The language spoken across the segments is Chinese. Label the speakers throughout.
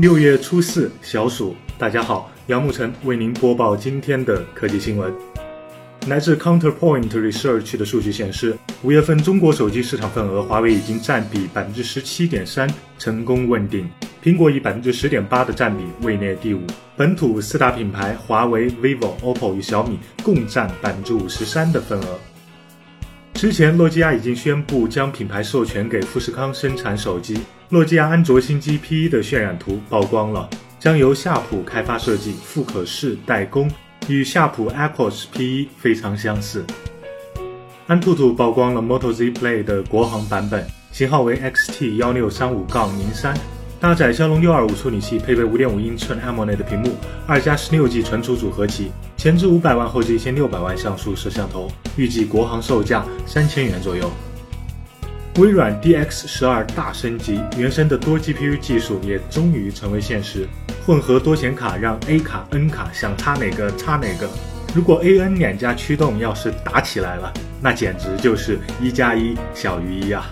Speaker 1: 六月初四，小暑，大家好，杨慕晨为您播报今天的科技新闻。来自 Counterpoint Research 的数据显示，五月份中国手机市场份额，华为已经占比百分之十七点三，成功问鼎；苹果以百分之十点八的占比位列第五。本土四大品牌华为、vivo、OPPO 与小米共占百分之五十三的份额。之前，诺基亚已经宣布将品牌授权给富士康生产手机。诺基亚安卓新机 P1 的渲染图曝光了，将由夏普开发设计，富可视代工，与夏普 Apples P1 非常相似。安兔兔曝光了 Moto Z Play 的国行版本，型号为 XT 幺六三五杠零三，搭载骁龙六二五处理器，配备五点五英寸 AMOLED 屏幕，二加十六 G 存储组合起，前置五百万，后置一千六百万像素摄像头，预计国行售价三千元左右。微软 DX 十二大升级，原生的多 GPU 技术也终于成为现实。混合多显卡让 A 卡、N 卡想插哪个插哪个。如果 AN 两家驱动要是打起来了，那简直就是一加一小于一啊！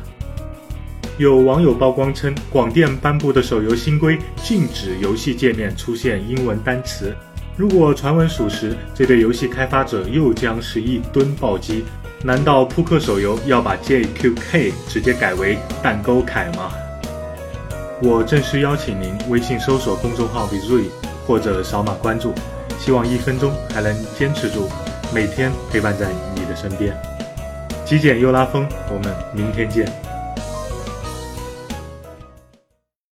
Speaker 1: 有网友曝光称，广电颁布的手游新规禁止游戏界面出现英文单词。如果传闻属实，这对游戏开发者又将是一吨暴击。难道扑克手游要把 JQK 直接改为蛋沟凯吗？我正式邀请您微信搜索公众号 v i z u 或者扫码关注，希望一分钟还能坚持住，每天陪伴在你的身边。极简又拉风，我们明天见。